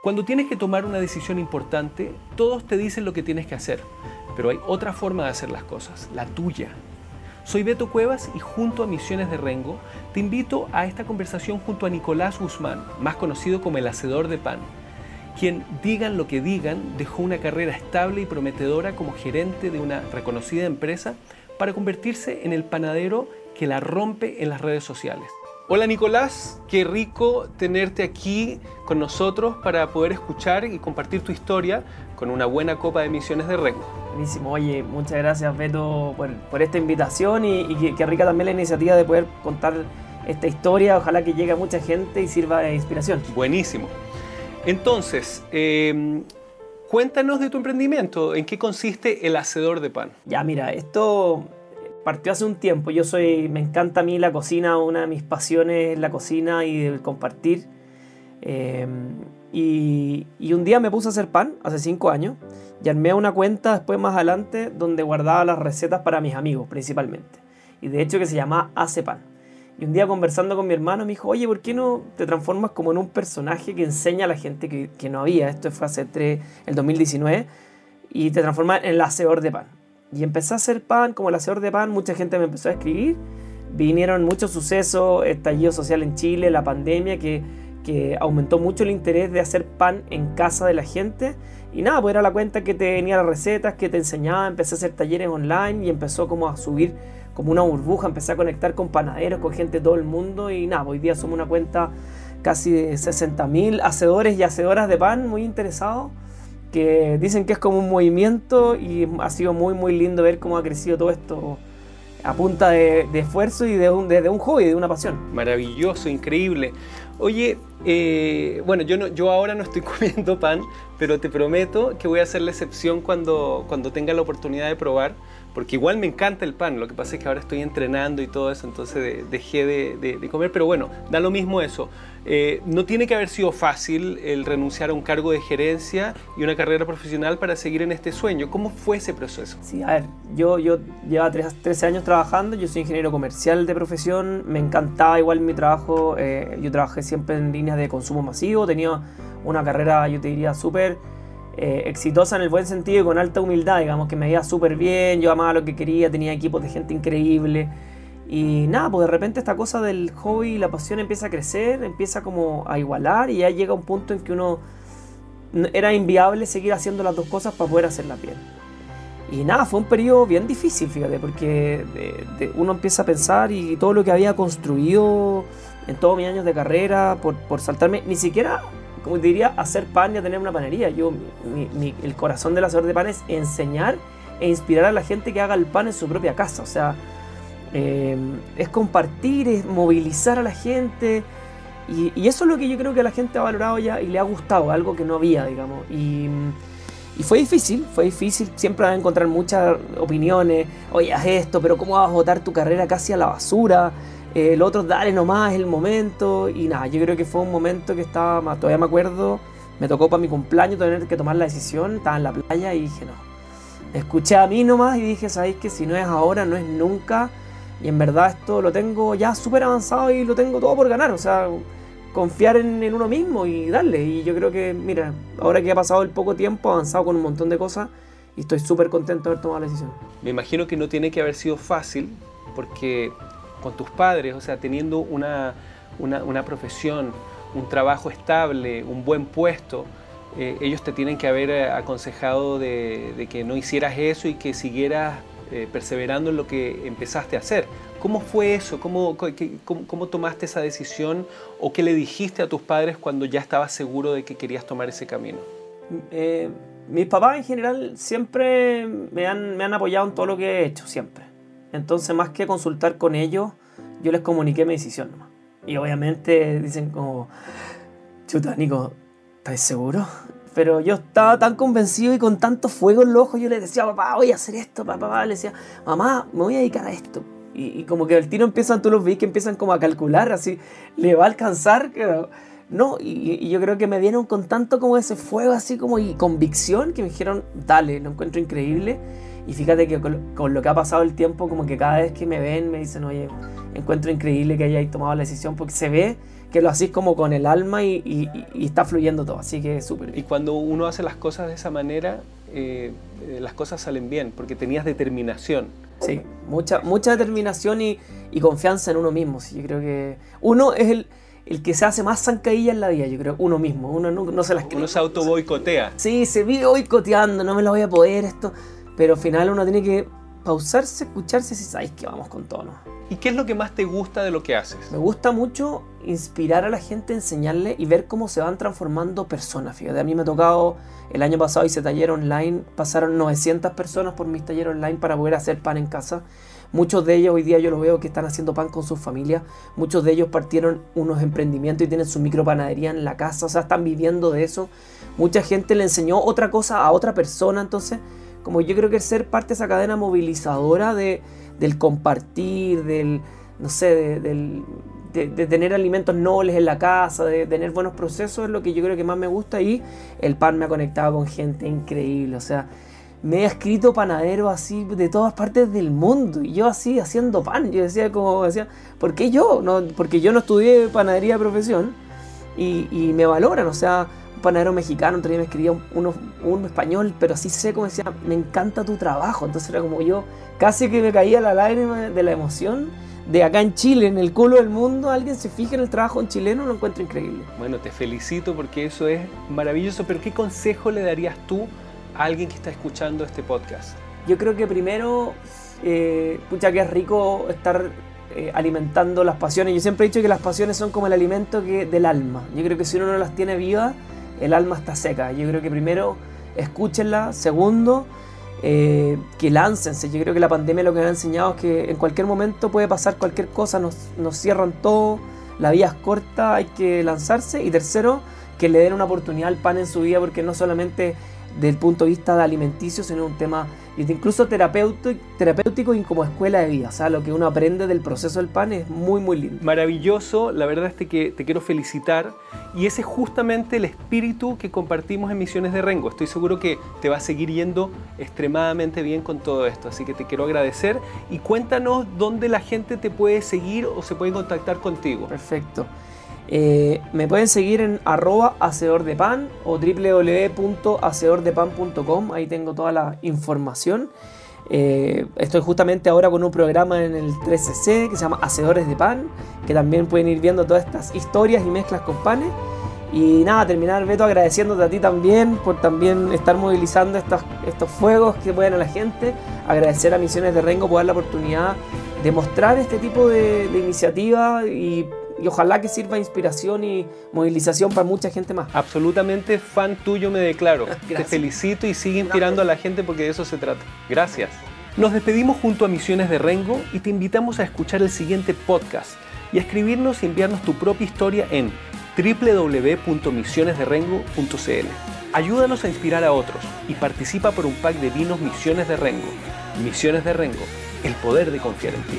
Cuando tienes que tomar una decisión importante, todos te dicen lo que tienes que hacer, pero hay otra forma de hacer las cosas, la tuya. Soy Beto Cuevas y junto a Misiones de Rengo te invito a esta conversación junto a Nicolás Guzmán, más conocido como el Hacedor de Pan, quien, digan lo que digan, dejó una carrera estable y prometedora como gerente de una reconocida empresa para convertirse en el panadero que la rompe en las redes sociales. Hola Nicolás, qué rico tenerte aquí con nosotros para poder escuchar y compartir tu historia con una buena copa de Misiones de Rengo. Buenísimo, oye, muchas gracias Beto por, esta invitación y, qué rica también la iniciativa de poder contar esta historia, ojalá que llegue a mucha gente y sirva de inspiración. Buenísimo. Entonces, em, cuéntanos de tu emprendimiento, ¿en qué consiste el hacedor de pan? Ya, mira, esto partió hace un tiempo. Yo soy, me encanta a mí la cocina, una de mis pasiones es la cocina y el compartir. Em, y, un día me puse a hacer pan, hace cinco años, y armé una cuenta después más adelante donde guardaba las recetas para mis amigos principalmente. Y de hecho que se llama Hace Pan. Y un día conversando con mi hermano me dijo, oye, ¿por qué no te transformas como en un personaje que enseña a la gente que, no había? Esto fue hace el 2019. Y te transformas en el hacedor de pan. Y empecé a hacer pan como el hacedor de pan, mucha gente me empezó a escribir, vinieron muchos sucesos, estallido social en Chile, la pandemia, que, que aumentó mucho el interés de hacer pan en casa de la gente. Y nada, pues era la cuenta que tenía las recetas, que te enseñaba, empecé a hacer talleres online y empezó como a subir como una burbuja, empecé a conectar con panaderos, con gente de todo el mundo y nada, hoy día somos una cuenta casi de 60.000 hacedores y hacedoras de pan muy interesados que dicen que es como un movimiento y ha sido muy muy lindo ver cómo ha crecido todo esto a punta de, esfuerzo y de un, de, hobby, de una pasión. Maravilloso, increíble. Oye, eh, bueno, yo, no, yo ahora no estoy comiendo pan, pero te prometo que voy a hacer la excepción cuando, cuando tenga la oportunidad de probar porque igual me encanta el pan, lo que pasa es que ahora estoy entrenando y todo eso, entonces dejé de, comer, pero bueno, da lo mismo eso. Eh, no tiene que haber sido fácil el renunciar a un cargo de gerencia y una carrera profesional para seguir en este sueño. ¿Cómo fue ese proceso? Sí, a ver, yo, yo llevaba 13 años trabajando, yo soy ingeniero comercial de profesión, me encantaba igual mi trabajo, eh, yo trabajé siempre en líneas de consumo masivo, tenía una carrera, yo te diría, súper eh, exitosa en el buen sentido y con alta humildad, digamos, que me iba súper bien, yo amaba lo que quería, tenía equipos de gente increíble. Y nada, pues de repente esta cosa del hobby la pasión empieza a crecer, empieza como a igualar y ya llega un punto en que uno era inviable seguir haciendo las dos cosas para poder hacerlas bien. Y nada, fue un periodo bien difícil, fíjate, porque uno empieza a pensar y todo lo que había construido en todos mis años de carrera por, por saltarme, ni siquiera como diría, hacer pan y a tener una panería. Yo, el corazón del hacedor de pan es enseñar e inspirar a la gente que haga el pan en su propia casa. O sea, em, es compartir, es movilizar a la gente. Y, eso es lo que yo creo que la gente ha valorado ya y le ha gustado, algo que no había, digamos. Y, y fue difícil, fue difícil. Siempre vas a encontrar muchas opiniones. Oye, haz esto, pero ¿cómo vas a botar tu carrera casi a la basura? El otro, dale nomás, el momento. Y nada, yo creo que fue un momento que estaba, todavía me acuerdo, me tocó para mi cumpleaños tener que tomar la decisión, estaba en la playa y dije, no. Escuché a mí nomás y dije, ¿sabéis que si no es ahora, no es nunca? Y en verdad esto lo tengo ya súper avanzado y lo tengo todo por ganar. O sea, confiar en, uno mismo y darle. Y yo creo que, mira, ahora que ha pasado el poco tiempo, he avanzado con un montón de cosas y estoy súper contento de haber tomado la decisión. Me imagino que no tiene que haber sido fácil porque con tus padres, o sea, teniendo una, profesión, un trabajo estable, un buen puesto, eh, ellos te tienen que haber eh, aconsejado de, que no hicieras eso y que siguieras eh, perseverando en lo que empezaste a hacer. ¿Cómo fue eso? ¿Cómo, cómo, tomaste esa decisión o qué le dijiste a tus padres cuando ya estabas seguro de que querías tomar ese camino? mis papás en general siempre me han, me han apoyado en todo lo que he hecho, siempre. Entonces, más que consultar con ellos, yo les comuniqué mi decisión nomás. Y obviamente dicen como, chuta, Nico, ¿estás seguro? Pero yo estaba tan convencido y con tanto fuego en los ojos, yo les decía, papá, voy a hacer esto, papá, le decía, mamá, me voy a dedicar a esto. Y, como que el tiro empiezan, tú los ves que empiezan como a calcular, así, le va a alcanzar, no, y, y, yo creo que me dieron con tanto como ese fuego, así como y convicción, que me dijeron, dale, lo encuentro increíble. Y fíjate que con, lo que ha pasado el tiempo, como que cada vez que me ven me dicen, oye, encuentro increíble que hayáis tomado la decisión porque se ve que lo hacís como con el alma y, está fluyendo todo, así que súper Y cuando uno hace las cosas de esa manera, eh, eh, las cosas salen bien, porque tenías determinación. Sí, mucha, mucha determinación y, confianza en uno mismo. Sí, yo creo que uno es el, el que se hace más zancadilla en la vida, yo creo, uno mismo. Uno no, se las Uno se auto boicotea. Sí, se vive boicoteando, no me lo voy a poder esto. Pero al final uno tiene que pausarse, escucharse si sabéis que vamos con tono. ¿Y qué es lo que más te gusta de lo que haces? Me gusta mucho inspirar a la gente, enseñarle y ver cómo se van transformando personas. Fíjate, a mí me ha tocado, el año pasado hice taller online, pasaron 900 personas por mis talleres online para poder hacer pan en casa. Muchos de ellos hoy día yo los veo que están haciendo pan con sus familias. Muchos de ellos partieron unos emprendimientos y tienen su micropanadería en la casa, o sea, están viviendo de eso. Mucha gente le enseñó otra cosa a otra persona, entonces, como yo creo que ser parte de esa cadena movilizadora de, del compartir, del, no sé, de, de, tener alimentos nobles en la casa, de tener buenos procesos, es lo que yo creo que más me gusta y el pan me ha conectado con gente increíble, o sea, me he escrito panadero así de todas partes del mundo y yo así haciendo pan, yo decía como, decía, ¿por qué yo? No, porque yo no estudié panadería de profesión y, me valoran, o sea, panadero mexicano, otro día me escribía un, un, español, pero así seco, me decía, me encanta tu trabajo, entonces era como yo, casi que me caía la lágrima de la emoción de acá en Chile, en el culo del mundo, alguien se fija en el trabajo en chileno, lo encuentro increíble. Bueno, te felicito porque eso es maravilloso, pero ¿qué consejo le darías tú a alguien que está escuchando este podcast? Yo creo que primero, eh, pucha que es rico estar eh, alimentando las pasiones. Yo siempre he dicho que las pasiones son como el alimento que, del alma. Yo creo que si uno no las tiene vivas, el alma está seca. Yo creo que primero, escúchenla. Segundo, eh, que láncense. Yo creo que la pandemia lo que me ha enseñado es que en cualquier momento puede pasar cualquier cosa, nos, nos cierran todo, la vida es corta, hay que lanzarse. Y tercero, que le den una oportunidad al pan en su vida, porque no solamente del punto de vista de alimenticio, sino un tema incluso terapéutico, terapéutico y como escuela de vida. O sea, lo que uno aprende del proceso del pan es muy, muy lindo. Maravilloso, la verdad es que te quiero felicitar y ese es justamente el espíritu que compartimos en Misiones de Rengo. Estoy seguro que te va a seguir yendo extremadamente bien con todo esto, así que te quiero agradecer y cuéntanos dónde la gente te puede seguir o se puede contactar contigo. Perfecto. Eh, me pueden seguir en arroba hacedor o www.hacedordepan.com, ahí tengo toda la información. Eh, estoy justamente ahora con un programa en el 3CC que se llama Hacedores de Pan, que también pueden ir viendo todas estas historias y mezclas con panes. Y nada, terminar Beto agradeciéndote a ti también por también estar movilizando estos, estos fuegos que pueden a la gente. Agradecer a Misiones de Rengo por dar la oportunidad de mostrar este tipo de, de iniciativa y y ojalá que sirva de inspiración y movilización para mucha gente más. Absolutamente fan tuyo me declaro. Te felicito y sigue inspirando a la gente porque de eso se trata. Gracias. Nos despedimos junto a Misiones de Rengo y te invitamos a escuchar el siguiente podcast y a escribirnos y enviarnos tu propia historia en www.misionesderengo.cl. Ayúdanos a inspirar a otros y participa por un pack de vinos Misiones de Rengo. Misiones de Rengo, el poder de confiar en ti.